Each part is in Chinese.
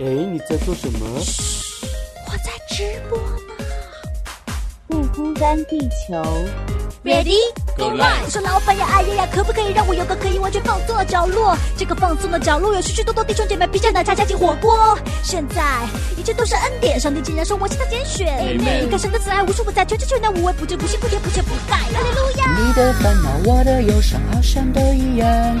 哎，你在做什么？我在直播呢。不孤单地球，Ready Go live 我说老板呀，哎呀呀，可不可以让我有个可以完全放松的角落？这个放松的角落有许许多多弟兄姐妹披着奶茶加进火锅。现在一切都是恩典，上帝竟然说我是他拣选。你看神的慈爱无处不在，全知全能无微不至，不信不甜不缺不败。哈利路亚。你的烦恼，我的忧伤，好像都一样。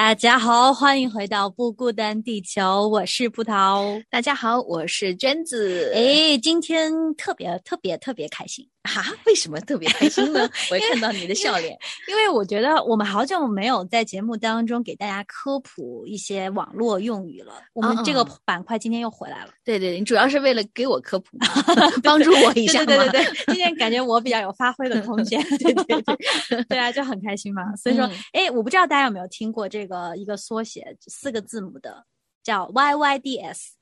大家好，欢迎回到不孤单地球，我是葡萄。大家好，我是娟子。哎，今天特别特别特别开心，啊，为什么特别开心呢？我也看到你的笑脸。因为我觉得我们好久没有在节目当中给大家科普一些网络用语了。我们这个嗯板块今天又回来了，对对对，你主要是为了给我科普嘛，帮助我一下。对对对对，今天感觉我比较有发挥的空间，对对对，对啊，就很开心嘛。所以说嗯，哎、我不知道大家有没有听过这个一个缩写，四个字母的，叫 YYDS。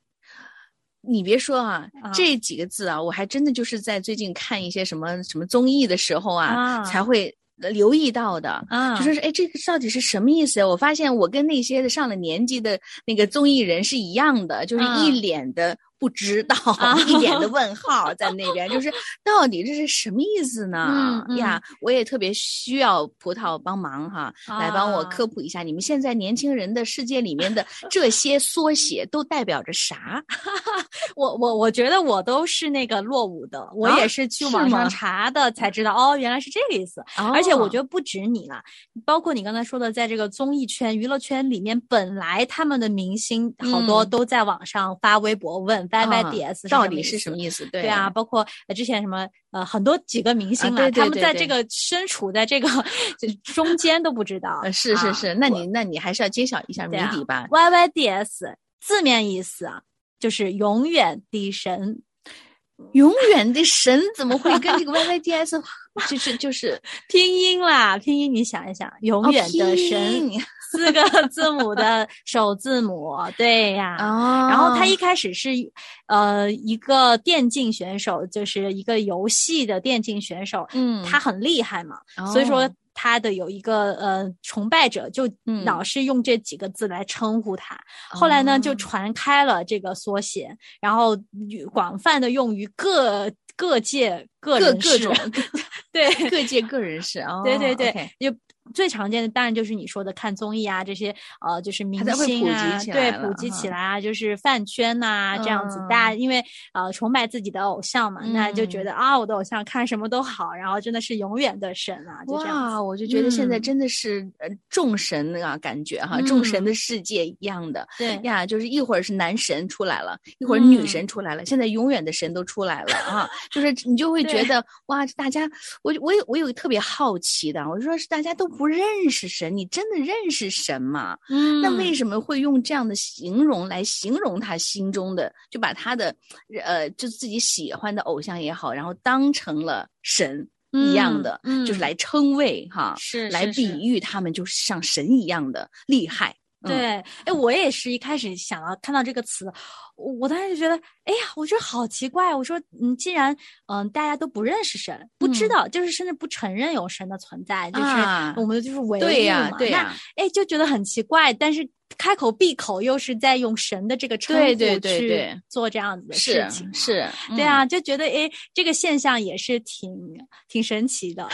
你别说啊，啊这几个字啊，我还真的就是在最近看一些什么什么综艺的时候啊，啊才会呃留意到的。啊就说是哎，这个到底是什么意思呀？我发现我跟那些上了年纪的那个综艺人是一样的，就是啊一脸的不知道，啊一脸的 问号在那边，就是到底这是什么意思呢？呀，我也特别需要葡萄帮忙哈，来帮我啊科普一下，你们现在年轻人的世界里面的 这些缩写都代表着啥？我我我觉得我都是那个落伍的，我啊也是去网上查的才知道，哦，原来是这个意思。而且我觉得得不止你了，包括你刚才说的，在这个综艺圈、娱乐圈里面，本来他们的明星好多嗯都在网上发微博问 YYDS 到底是什么。意思？对啊，，包括呃之前什么呃很多几个明星啊，对对他们在这个身处在这个这中间都不知道。呃，是是啊是，那你那你还是要揭晓一下谜底吧。YYDS 字面意思啊，就是永远的神。永远的神怎么会跟这个 YYDS 就是就是拼音啦，拼音你想一想，永哦远的神、音四个 字母的首字母，对呀。哦，然后他一开始是，呃，一个电竞选手，就是一个游戏的电竞选手，嗯他很厉害嘛，所以说哦他的有一个呃崇拜者，就嗯老是用这几个字来称呼他。后来呢，就哦传开了这个缩写，然后广泛的用于各各界各各人士各种 对各界各人士哦，对对对就最常见的当然就是你说的看综艺啊，这些呃就是明星啊，对普及起来啊，就是饭圈呐、这样子，嗯大家因为呃崇拜自己的偶像嘛，那就觉嗯。得啊我的偶像看什么都好，然后真的是永远的神啊，就这样哇，我就。觉得现在嗯。真的是呃众神啊，感觉哈，众神嗯。的世界一样的。对。呀，就是一会儿是男神出来了，一会儿女嗯。神出来了，现在永远的神都出来了啊！就是你就会觉得哇，大家，我我有我有特别好奇的，我说是大家都不认识神，你真的认识神吗？嗯那为什么会用这样的形容来形容他心中的，就把他的呃，就自己喜欢的偶像也好，然后当成了神一样的，就是来称谓哈，是来比喻他们就是像神一样的厉害。嗯对，哎，我也是一开始想到看到这个词，我我当时就觉得，哎呀，我觉得好奇怪。我说，嗯，既然嗯、大家都不认识神，不知嗯道，就是甚至不承认有神的存在，就是啊我们就是唯物对呀嘛那对呀哎，就觉得很奇怪，但是开口闭口又是在用神的这个称呼去做这样子的事情。是，嗯，对啊，就觉得诶，这个现象也是挺挺神奇的，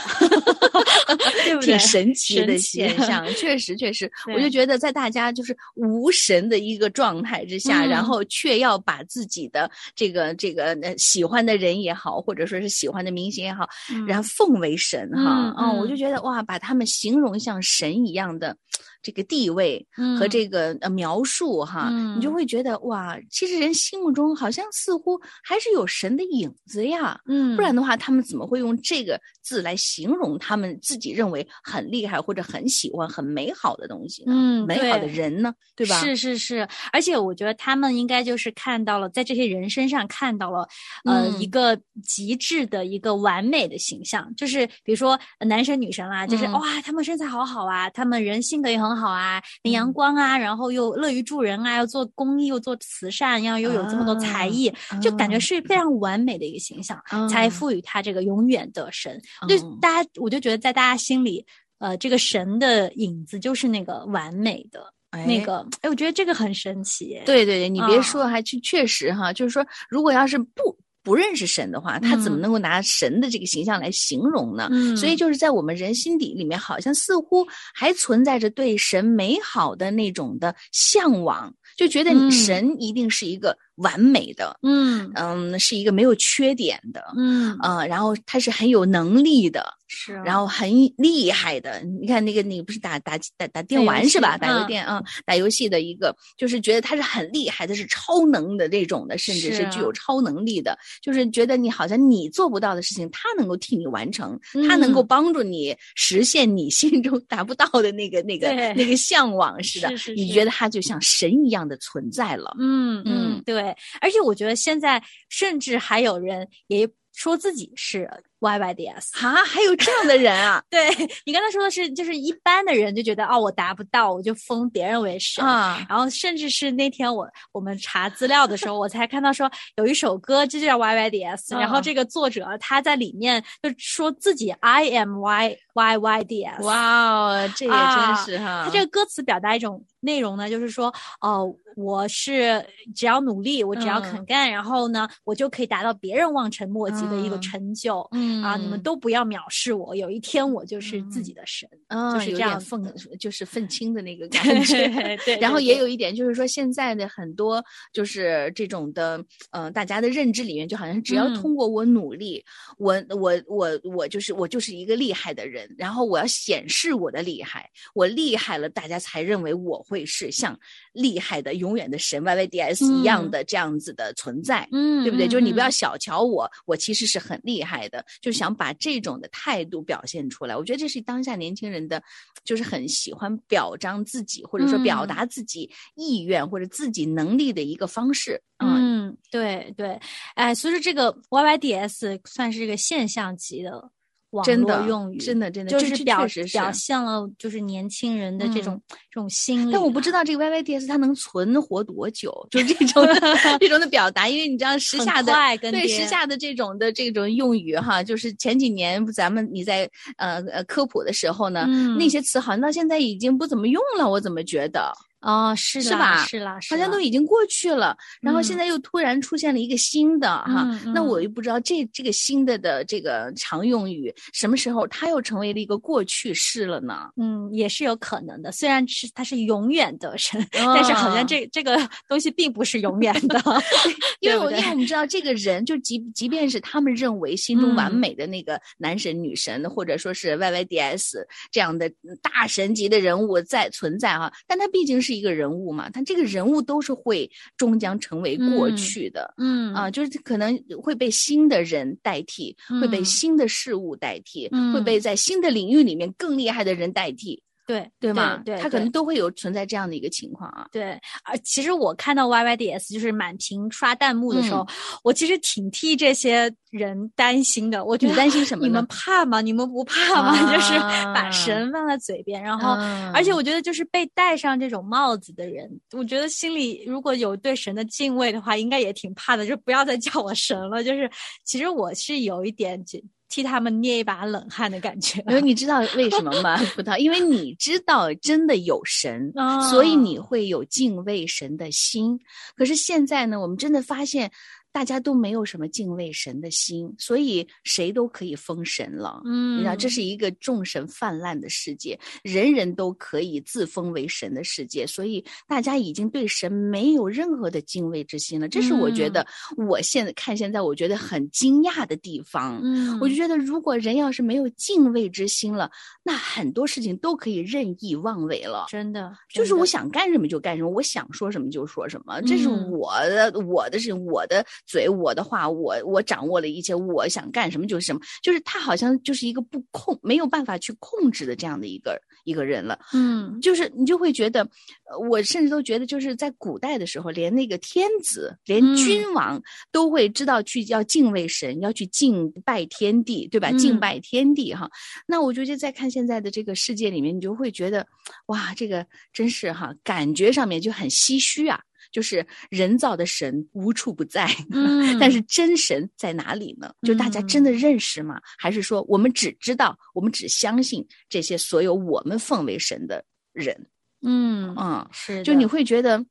对不对？挺神奇的？现象，确实确实，我就觉得在大家就是无神的一个状态之下，然嗯。后却要把自己的这个这个呃喜欢的人也好，或者说是喜欢的明星也好，然后奉为神哈，嗯我就嗯。觉得哇，把他们形容像神一样的，这个地位和这个呃描述哈，嗯你就会觉得哇，其实人心目中好像似乎还是有神的影子呀。嗯不然的话，他们怎么会用这个字来形容他们自己认为很厉害或者很喜欢、很美好的东西呢？嗯美好的人呢，对吧？是是是，而且我觉得他们应该就是看到了，在这些人身上看到了，呃，嗯一个极致的一个完美的形象。就是比如说呃男神女神啦，就是、嗯哇，他们身材好好啊，他们人性格也很好啊，很阳嗯光啊，然后又乐于助人啊，又做公益又做慈善，然后又有这么多才艺，就感觉啊是非常完美的一个形象，才啊赋予他这个永远的神。就嗯大家，我就觉得在大家心里。呃，这个神的影子就是那个完美的，那哎个，哎，我觉得这个很神奇。对对对，你别啊说，还确确实哈，就是说，如果要是不不认识神的话，他怎么嗯。能够拿神的这个形象来形容呢？嗯，所以就是在我们人心底里面，好像似乎还存在着对神美好的那种的向往，就觉得嗯。你神一定是一个完美的，嗯嗯，是一个没有缺点的，嗯呃，然后他是很有能力的，是，然后很厉害的。你看那个，你不是打打打打电玩是吧？打游嗯电啊，打游戏的一个，就是觉得他是很厉害的，是超能的这种的，甚至是是具有超能力的，就是觉得你好像你做不到的事情，他能够替你完成，他能够嗯帮助你实现你心中达不到的那个那个那个向往似的。是是是你觉得他就像神一样的存在了。嗯嗯嗯对，而且我觉得现在甚至还有人也说自己是 YYDS。啊，还有这样的人啊 对你刚才说的是，就是一般的人就觉得哦，我达不到，我就封别人为神。啊！然后甚至是那天我我们查资料的时候，我才看到说有一首歌，这就叫 YYDS，、然后嗯这个作者他在里面就说自己 I am Y YYDS。哇哦，这也真啊是哈。他这个歌词表达一种内容呢，就是说，哦、我是只要努力，我只要肯嗯干，然后呢，我就可以达到别人望尘莫及的一个嗯成就。嗯啊，你们都不要藐视我，有一天我就是自己的神。嗯，就是有这样愤，就是愤青的那个 感对觉。对，然后也有一点，就是说现在的很多就是这种的，呃，大家的认知里面，就好像只要嗯通过我努力，我我我我就是我就是一个厉害的人，然后我要显示我的厉害，我厉害了，大家才认为我会是像厉害的永远的神 YYDS 一样嗯的这样子的存在。嗯，对不对？嗯就是你不要嗯小瞧我，我其实是很厉害的，就想把这种的态度表现出来。我觉得这是当下年轻人的，就是很喜欢表彰自己，或者说表嗯达自己意愿或者自己能力的一个方式。嗯，嗯，对对，哎，所以说这个 YYDS 算是一个现象级的网真的络用语，真的真的就是表确实是表现了就是年轻人的这种、这种心理。但我不知道这个 YYDS 它能存活多久，就这种的 这种的表达，因为你知道时下的对时下的这种的这种用语哈，就是前几年咱们你在呃呃科普的时候呢，嗯那些词好像到现在已经不怎么用了，我怎么觉得？哦，是的是吧是啦，是好像都已经过去了，然后嗯现在又突然出现了一个新的哈，那我又不知道这这个新的的这个常用语什么时候它又成为了一个过去式了呢？嗯，也是有可能的。虽然是它是永远的神，但是好像啊这这个东西并不是永远的，因为因为我们知道这个人，就即即便是他们认为心中完嗯美的那个男神女神，或者说是 YYDS 这样的大神级的人物在存在哈、但他毕竟是一个人物嘛，他这个人物都是会终将成为过嗯去的。嗯啊，就是可能会被新的人代替，会被嗯新的事物代替，会嗯被在新的领域里面更厉害的人代替，对对吗？对，他可能都会有存在这样的一个情况啊。对，而其实我看到 YYDS 就是满屏刷弹幕的时候，嗯我其实挺替这些人担心的。我觉得担心什么你们怕吗？你们不怕吗？就是把啊神放在嘴边，然后。嗯而且我觉得，就是被戴上这种帽子的人，我觉得心里如果有对神的敬畏的话，应该也挺怕的。就不要再叫我神了。就是，其实我是有一点就替他们捏一把冷汗的感觉。因为你知道为什么吗，葡萄？因为你知道真的有神，啊所以你会有敬畏神的心。可是现在呢，我们真的发现，大家都没有什么敬畏神的心，所以谁都可以封神了。嗯你知道，这是一个众神泛滥的世界，人人都可以自封为神的世界，所以大家已经对神没有任何的敬畏之心了。这是我觉得我现在看现在我觉得很惊讶的地方。嗯我就觉得，如果人要是没有敬畏之心了，那很多事情都可以任意妄为了。真的就是我想干什么就干什么，我想说什么就说什么，这是嗯我的我的事情，我的嘴，我的话，我我掌握了一切，我想干什么就是什么，就是他好像就是一个不控没有办法去控制的这样的一个一个人了。嗯就是你就会觉得，呃我甚至都觉得，就是在古代的时候，连那个天子、连嗯君王都会知道去要敬畏神，要去敬拜天地，对吧？敬嗯拜天地哈。那我觉得在看现在的这个世界里面，你就会觉得，哇，这个真是哈，感觉上面就很唏嘘啊。就是人造的神无处不在，嗯 但是真神在哪里呢？就大家真的认识吗？还是说我们只知道，我们只相信这些所有我们奉为神的人？嗯嗯，是，就你会觉得，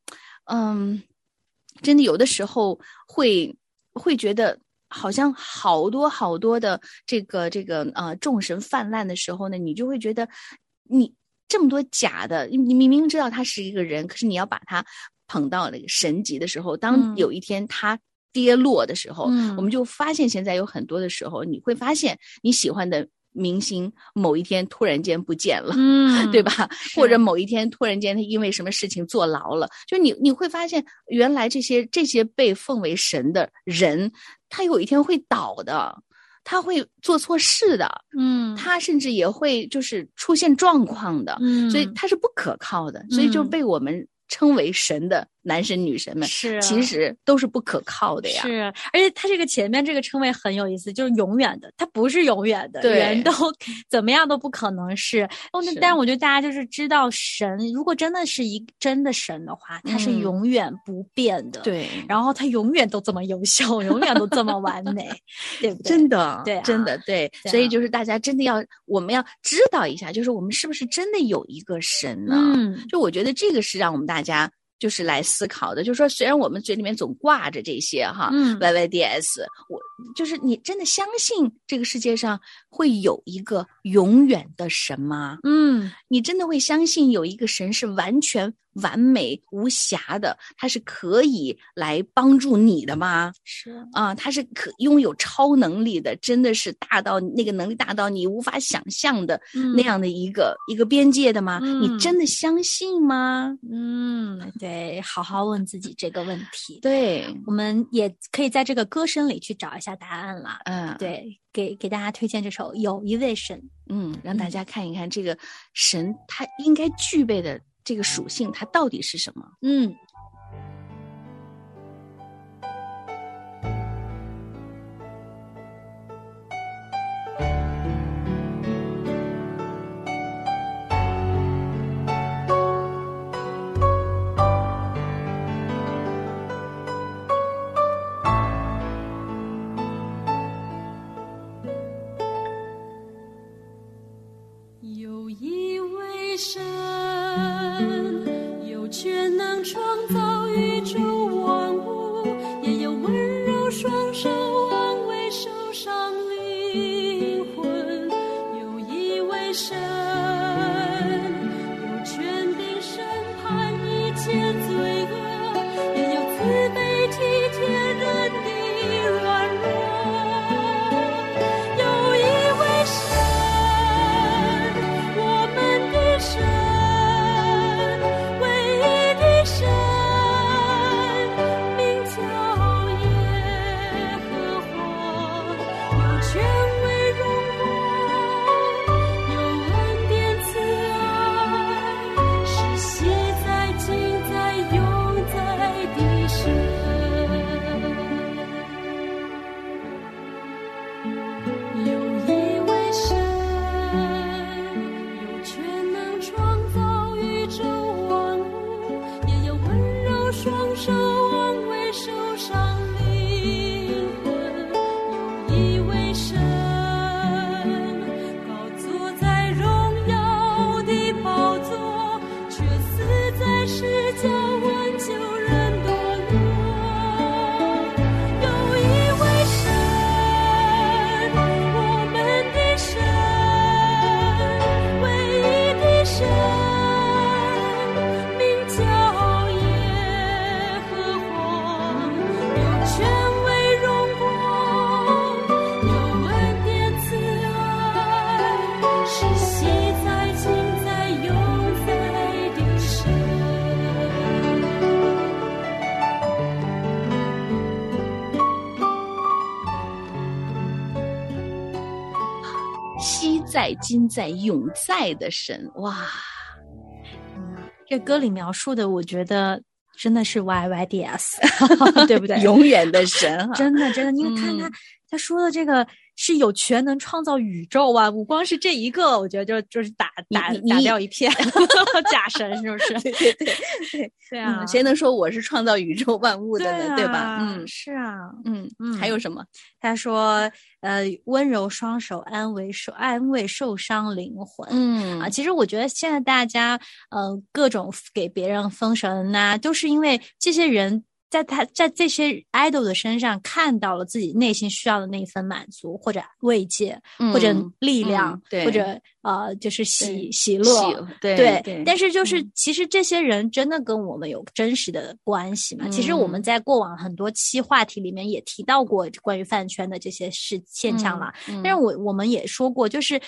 嗯，真的有的时候会会觉得，好像好多好多的这个这个呃众神泛滥的时候呢，你就会觉得你这么多假的，你你明明知道他是一个人，可是你要把他捧到那个神级的时候，当嗯有一天他。跌落的时候，嗯我们就发现现在有很多的时候，你会发现你喜欢的明星某一天突然间不见了，嗯对？吧？或者某一天突然间他因为什么事情坐牢了，就你你会发现，原来这些这些被奉为神的人，他有一天会倒的，他会做错事的，嗯，他甚至也会就是出现状况的，嗯，所以他是不可靠的，所以就嗯被我们称为神的男神女神们，是啊其实都是不可靠的呀。是，而且他这个前面这个称谓很有意思，就是永远的，他不是永远的，对人都怎么样都不可能是。哦，那但我觉得大家就是知道神，如果真的是一真的神的话，他是嗯永远不变的。。对，然后他永远都这么优秀，永远都这么完美，对不对？真的，对啊真的对，对啊所以就是大家真的要，我们要知道一下，就是我们是不是真的有一个神呢？嗯就我觉得这个是让我们大家就是来思考的，就是说，虽然我们嘴里面总挂着这些哈、嗯 YYDS，我就是你真的相信这个世界上会有一个永远的神吗？嗯你真的会相信有一个神是完全完美无瑕的，他是可以来帮助你的吗？是啊，他是可拥有超能力的，真的是大到那个能力大到你无法想象的嗯那样的一个、一个边界的吗？嗯你真的相信吗？嗯，对，好好问自己这个问题。对，我们也可以在这个歌声里去找一下答案了。嗯，，对，给给大家推荐这首《有一位神》。嗯，让大家看一看这个神他应该具备的这个属性，它到底是什么？嗯，今在、永在的神。哇，这歌里描述的，我觉得真的是 Y Y D S，对不对？永远的神哈，真的真的，你看他、嗯他说的这个是有权能创造宇宙啊！我光是这一个，我觉得就就是打打打掉一片 假神，是不是？对对对对 对啊，嗯，谁能说我是创造宇宙万物的呢？对吧？啊嗯是啊。嗯嗯还有什么？他说：“呃，温柔双手安慰受安慰受伤灵魂。”嗯啊，其实我觉得现在大家，呃，各种给别人封神呐、都是因为这些人在他在这些 idol 的身上看到了自己内心需要的那一份满足，或者慰藉，或者嗯力量，嗯对或者呃，就是喜喜乐。喜对对，对，但是就是、嗯其实这些人真的跟我们有真实的关系嘛？其实我们嗯在过往很多期话题里面也提到过关于饭圈的这些事现象了。嗯但是我我们也说过，就是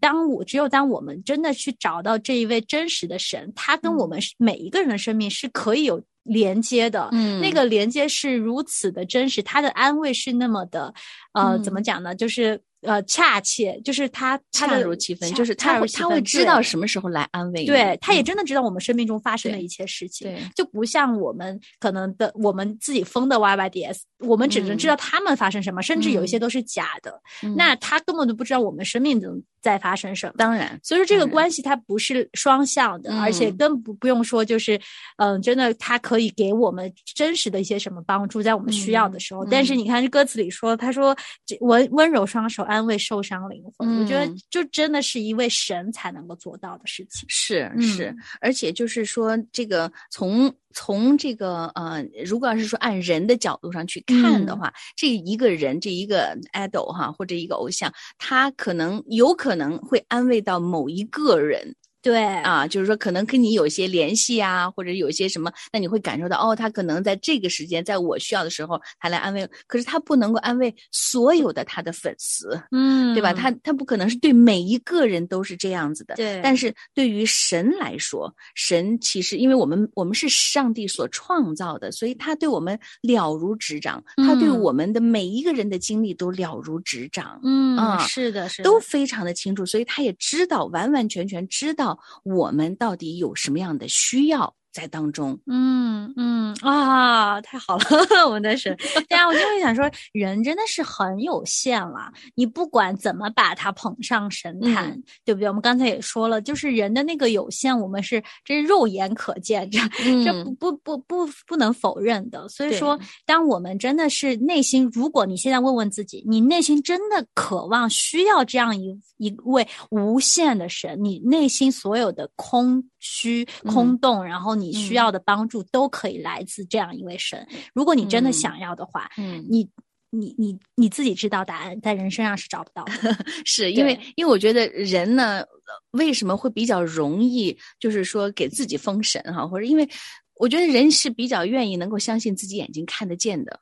当我只有当我们真的去找到这一位真实的神，他跟我们是每一个人的生命是可以有连接的。嗯。那个连接是如此的真实，他的安慰是那么的，呃，嗯。怎么讲呢？就是呃恰切，就是他他恰如其分，就是他会他会知道什么时候来安慰你。对，他也嗯。真的知道我们生命中发生的一切事情，对。就不像我们可能的我们自己封的 YYDS，我们只能知道他们发生什么，甚至有一些嗯。都是假的，嗯。那他根本就不知道我们生命中在发生什么。当然，所以说这个关系它不是双向的，而且嗯更不不用说就是，嗯、真的它可以给我们真实的一些什么帮助，在我们需要的时候。嗯但是你看这歌词里说，他说这温温柔双手安慰受伤灵魂，我觉得嗯就真的是一位神才能够做到的事情。是嗯是，而且就是说，这个从从这个呃，如果要是说按人的角度上去看的嗯话，这一个人这一个 idol 哈，或者一个偶像，他可能有可能会安慰到某一个人。对啊，就是说可能跟你有一些联系啊，或者有一些什么，那你会感受到哦，他可能在这个时间，在我需要的时候，他来安慰我。可是他不能够安慰所有的他的粉丝，嗯对吧？他他不可能是对每一个人都是这样子的。对但是对于神来说，神其实因为我们我们是上帝所创造的，所以他对我们了如指掌，他对嗯我们的每一个人的经历都了如指掌。嗯啊是的，是的，都非常的清楚，所以他也知道，完完全全知道我们到底有什么样的需要在当中。嗯嗯啊，太好了，我们的神。对啊，我就会想说，人真的是很有限了。你不管怎么把他捧上神坛，嗯对不对？我们刚才也说了，就是人的那个有限，我们是这是肉眼可见，这这嗯不不不不不能否认的。所以说，当我们真的是内心，如果你现在问问自己，你内心真的渴望需要这样一一位无限的神，你内心所有的空虚、空嗯洞，然后你需嗯要的帮助都可以来自这样一位神。如果你真的嗯想要的话，嗯，你你你你自己知道答案，在人身上是找不到的。是因为因为我觉得人呢，呃为什么会比较容易，就是说给自己封神哈，或者因为我觉得人是比较愿意能够相信自己眼睛看得见的。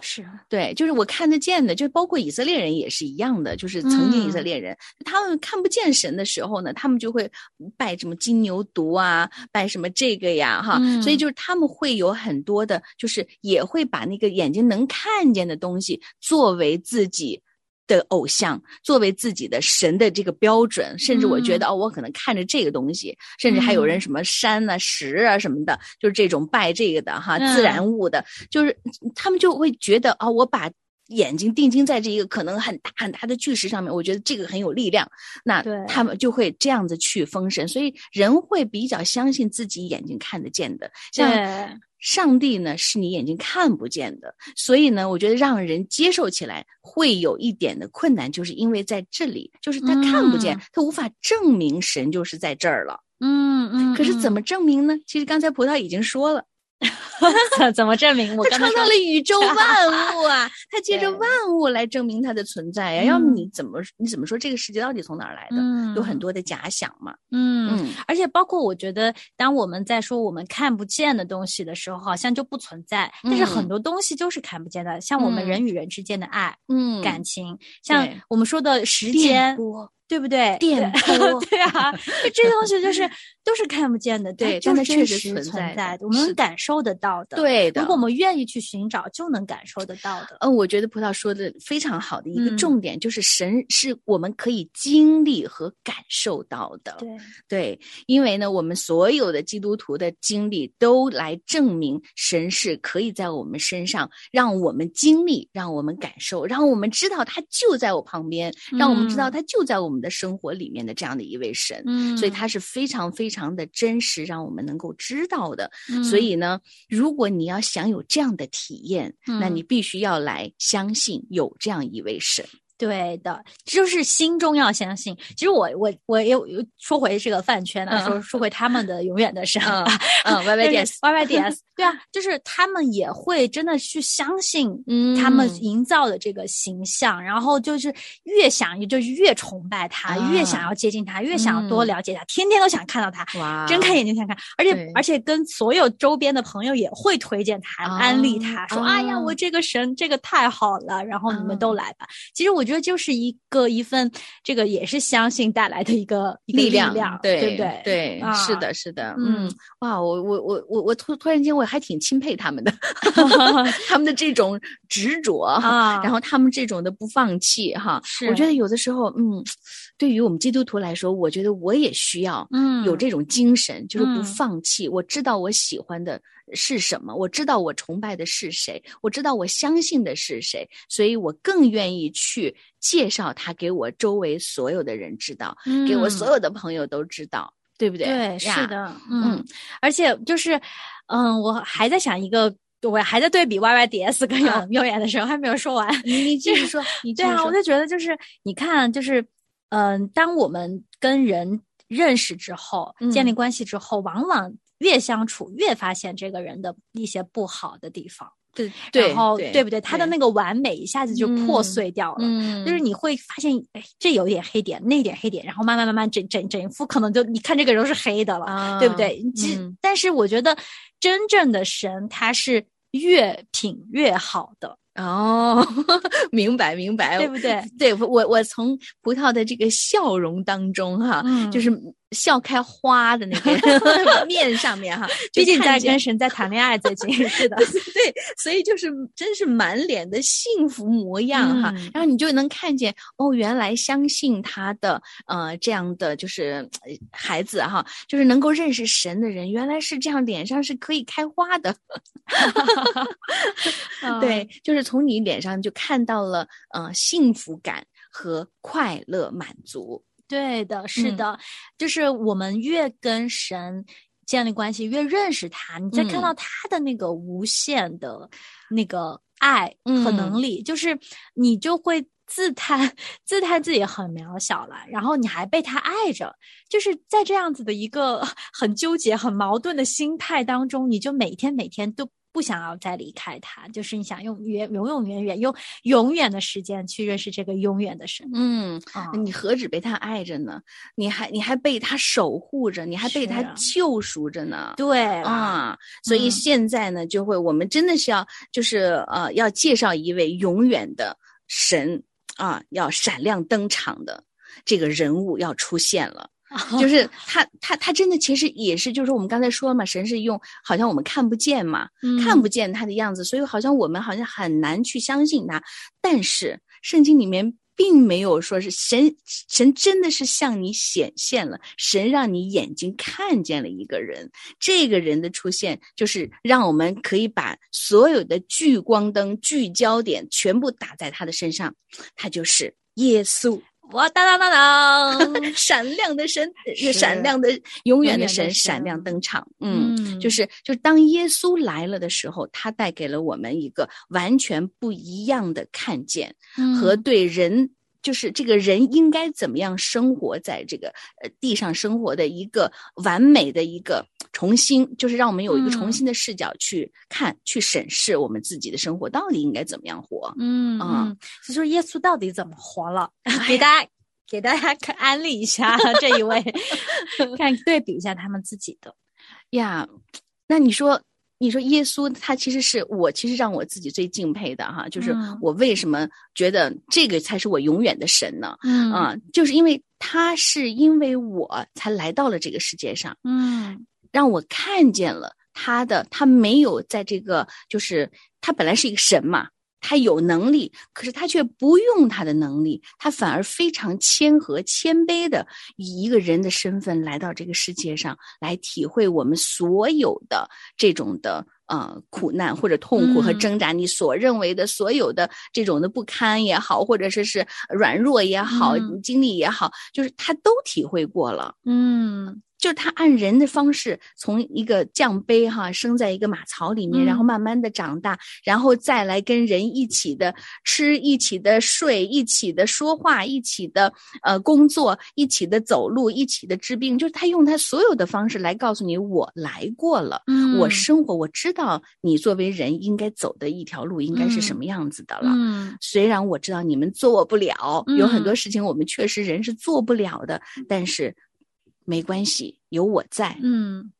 是，对，就是我看得见的，就包括以色列人也是一样的，就是曾经以色嗯。列人，他们看不见神的时候呢，他们就会拜什么金牛犊啊，拜什么这个呀，哈，所以嗯。就是他们会有很多的，就是也会把那个眼睛能看见的东西作为自己。的偶像作为自己的神的这个标准，甚至我觉得、哦，我可能看着这个东西，甚至还有人嗯。什么山啊、石啊什么的，就是这种拜这个的哈，自然嗯。物的，就是他们就会觉得啊、我把眼睛定睛在这一个可能很大很大的巨石上面，我觉得这个很有力量，那他们就会这样子去封神，所以人会比较相信自己眼睛看得见的，像对，上帝呢是你眼睛看不见的，所以呢，我觉得让人接受起来会有一点的困难，就是因为在这里，就是他看不见，嗯他无法证明神就是在这儿了。嗯嗯。可是怎嗯么证明呢？其实刚才葡萄已经说了，怎 怎么证明？我他创造了宇宙 万物啊，他借着万物来证明他的存在呀、要么嗯你怎么你怎么说这个世界到底从哪儿来的？嗯有很多的假想嘛。嗯。嗯而且包括我觉得，当我们在说我们看不见的东西的时候，好像就不存在。但是很嗯多东西就是看不见的，像我们嗯人与人之间的爱、嗯感情，像我们说的时电间，波对不对？电对波 对啊，就这些东西就是 都是看不见的，对它就是但它确实存在的，我们能感受得到的。，对的。如果我们愿意去寻找，就能感受得到的。嗯，我觉得葡萄说的非常好的一个嗯重点、就是神是我们可以经历和感受到的。对，对，因为呢，我们所有的基督徒的经历都来证明神是可以在我们身上让我们经历，让我们感受，让我们知道他就在我旁边，让我们知道嗯他就在我们的生活里面的这样的一位神。嗯所以他是非常非常的真实，让我们能够知道的。嗯所以呢，如果你要想有这样的体验，那嗯你必须要来相信有这样一位神。对的，就是心中要相信。其实我我我又又说回这个饭圈啊，嗯。说说回他们的永远的神嗯啊，嗯，Y Y D S，Y Y D S，对啊，就是他们也会真的去相信 嗯。他们营造的这个形象，然后就是越想就是越崇拜他，啊越想要接近他，越想要多嗯。了解他，天天都想看到他。哇睁开眼睛想看，而且而且跟所有周边的朋友也会推荐他、啊安利他，说：“哎呀，啊。我这个神这个太好了，然后你们都啊。来吧。其实我觉得就是一个一份这个也是相信带来的一个力量，对对对？对，啊是的，是的，嗯嗯，哇，我我我我我突突然间我还挺钦佩他们的，他们的这种执着然后他们这种的不放弃哈，是我觉得有的时候，嗯，对于我们基督徒来说，我觉得我也需要嗯有这种精神，就是不嗯放弃。我知道我喜欢的是什么，我知道我崇拜的是谁，我知道我相信的是谁，所以我更愿意去介绍他给我周围所有的人知道，给我所有的朋友都知道，对不对？对，是，的，嗯，而且就是，嗯，我还在想一个，我还在对比 Y Y D S 跟啊永永远的时候还没有说完。你你继续说，你继对啊，我就觉得就是你看，就是嗯、当我们跟人认识之后，建立嗯关系之后，往往越相处越发现这个人的一些不好的地方，对对，然后对不对？他的那个完美一下子就破嗯碎掉了。嗯，就是你会发现，哎，这有一点黑点，那点黑点，然后慢慢慢慢整整整副可能就你看这个人都是黑的了，啊，对不对？其嗯但是我觉得真正的神他是越品越好的，哦，明白明白，对不对？对我，我从葡萄的这个笑容当中哈，嗯就是笑开花的那个 面上面哈，就毕竟在跟神在谈恋爱，最近是的，对，所以就是真是满脸的幸福模样哈，嗯然后你就能看见哦，原来相信他的呃这样的就是呃孩子哈，就是能够认识神的人，原来是这样，脸上是可以开花的。嗯对，就是从你脸上就看到了呃幸福感和快乐满足。对的，是嗯的，就是我们越跟神建立关系，越认识他，你再看嗯到他的那个无限的那个爱和嗯能力，就是你就会。自叹自叹自己很渺小了，然后你还被他爱着，就是在这样子的一个 很纠结、很矛盾的心态当中，你就每天每天都不想要再离开他，就是你想用远永永远远用永远的时间去认识这个永远的神。嗯，啊你何止被他爱着呢？你还你还被他守护着，你还被他救赎着呢。对啊，啊，所以嗯现在呢，就会我们真的是要就是呃，要介绍一位永远的神啊，要闪亮登场的这个人物要出现了。就是他，他，他真的其实也是，就是我们刚才说了嘛，神是用好像我们看不见嘛，看不见他的样子，所以好像我们好像很难去相信他。但是圣经里面并没有说是神，神真的是向你显现了，神让你眼睛看见了一个人，这个人的出现就是让我们可以把所有的聚光灯、聚焦点全部打在他的身上，他就是耶稣。哇当当当当，闪亮的神，是闪亮的永远的神闪亮登场。嗯，嗯就是就是当耶稣来了的时候，他带给了我们一个完全不一样的看见和嗯对人。就是这个人应该怎么样生活在这个呃地上生活的一个完美的一个重新，就是让我们有一个重嗯新的视角去看、去审视我们自己的生活到底应该怎么样活。嗯啊嗯，就说耶稣到底怎么活了？给大家给大家看安利一下 这一位，看对比一下他们自己的。呀，那你说你说耶稣他其实是我其实让我自己最敬佩的哈，就是嗯。我为什么觉得这个才是我永远的神呢？嗯。啊，就是因为他是因为我才来到了这个世界上，嗯。让我看见了他的，他没有在这个，就是他本来是一个神嘛，他有能力，可是他却不用他的能力，他反而非常谦和、谦卑的以一个人的身份来到这个世界上，来体会我们所有的这种的。呃，苦难或者痛苦和嗯挣扎，你所认为的所有的这种的不堪也好，或者说是软弱也好，嗯经历也好，就是他都体会过了。嗯就是他按人的方式，从一个酱杯哈，生在一个马槽里面，嗯然后慢慢的长大，然后再来跟人一起的吃，一起的睡，一起的说话，一起的呃工作，一起的走路，一起的治病，就是他用他所有的方式来告诉你，我来过了。嗯，我生活，我知道你作为人应该走的一条路应该是什么样子的了。嗯虽然我知道你们做不了，有很多嗯事情我们确实人是做不了的，但是没关系，有我在，嗯，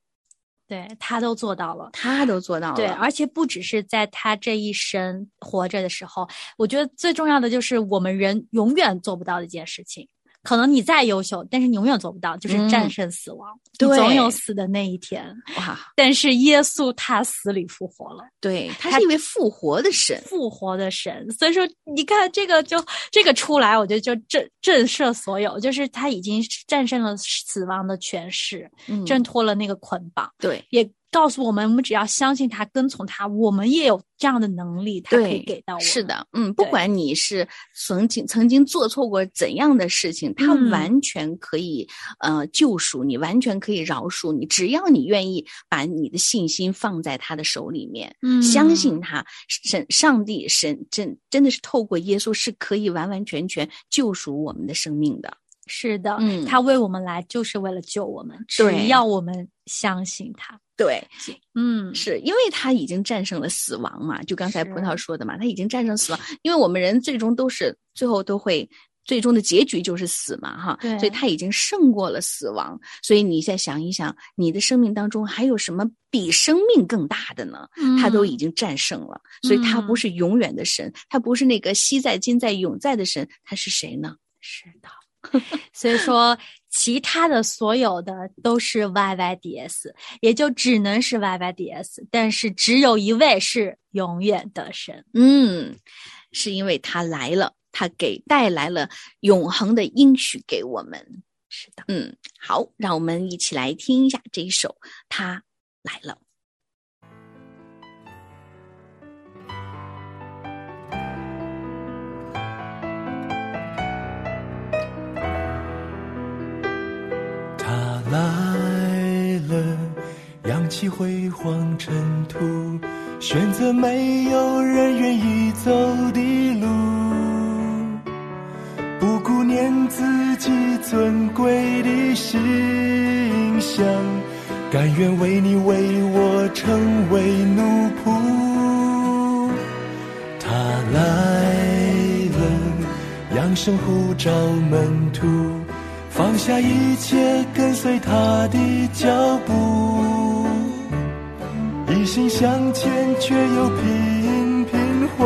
对他都做到了。他都做到了。对，而且不只是在他这一生活着的时候，我觉得最重要的就是我们人永远做不到的一件事情。可能你再优秀，但是你永远做不到，就是战嗯胜死亡。总有死的那一天。哇，但是耶稣他死里复活了，对，他他是一位复活的神。复活的神。所以说，你看这个就这个出来，我觉得就震震慑所有，就是他已经战胜了死亡的权势，嗯，挣脱了那个捆绑。对也告诉我们，我们只要相信他，跟从他，我们也有这样的能力，他可以给到我们。是，的，嗯，不管你是曾经曾经做错过怎样的事情，他嗯完全可以呃救赎你，完全可以饶恕你，只要你愿意把你的信心放在他的手里面，嗯相信他，神上帝神真真的是透过耶稣是可以完完全全救赎我们的生命的。是的，嗯他为我们来就是为了救我们，只要我们相信他。对，嗯，是因为他已经战胜了死亡嘛？就刚才葡萄说的嘛，他已经战胜死亡。因为我们人最终都是最后都会。最终的结局就是死嘛，哈，对所以他已经胜过了死亡。所以你再想一想，你的生命当中还有什么比生命更大的呢？他都已经战胜了，所以他不嗯是永远的神，他不是那个昔在、今在、永在的神，他是谁呢？是的。所以说，其他的所有的都是 YYDS，也就只能是 YYDS，但是只有一位是永远的神。嗯，是因为他来了，他给带来了永恒的应许给我们。是的，嗯，好，让我们一起来听一下这一首《他来了》。起辉煌尘土，选择没有人愿意走的路，不顾念自己尊贵的形象，甘愿为你为我成为奴仆。他来了，扬声呼召门徒，放下一切，跟随他的脚步，一心向前，却又频频回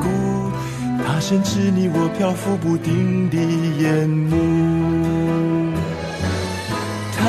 顾，他深知你我漂浮不定的眼目。他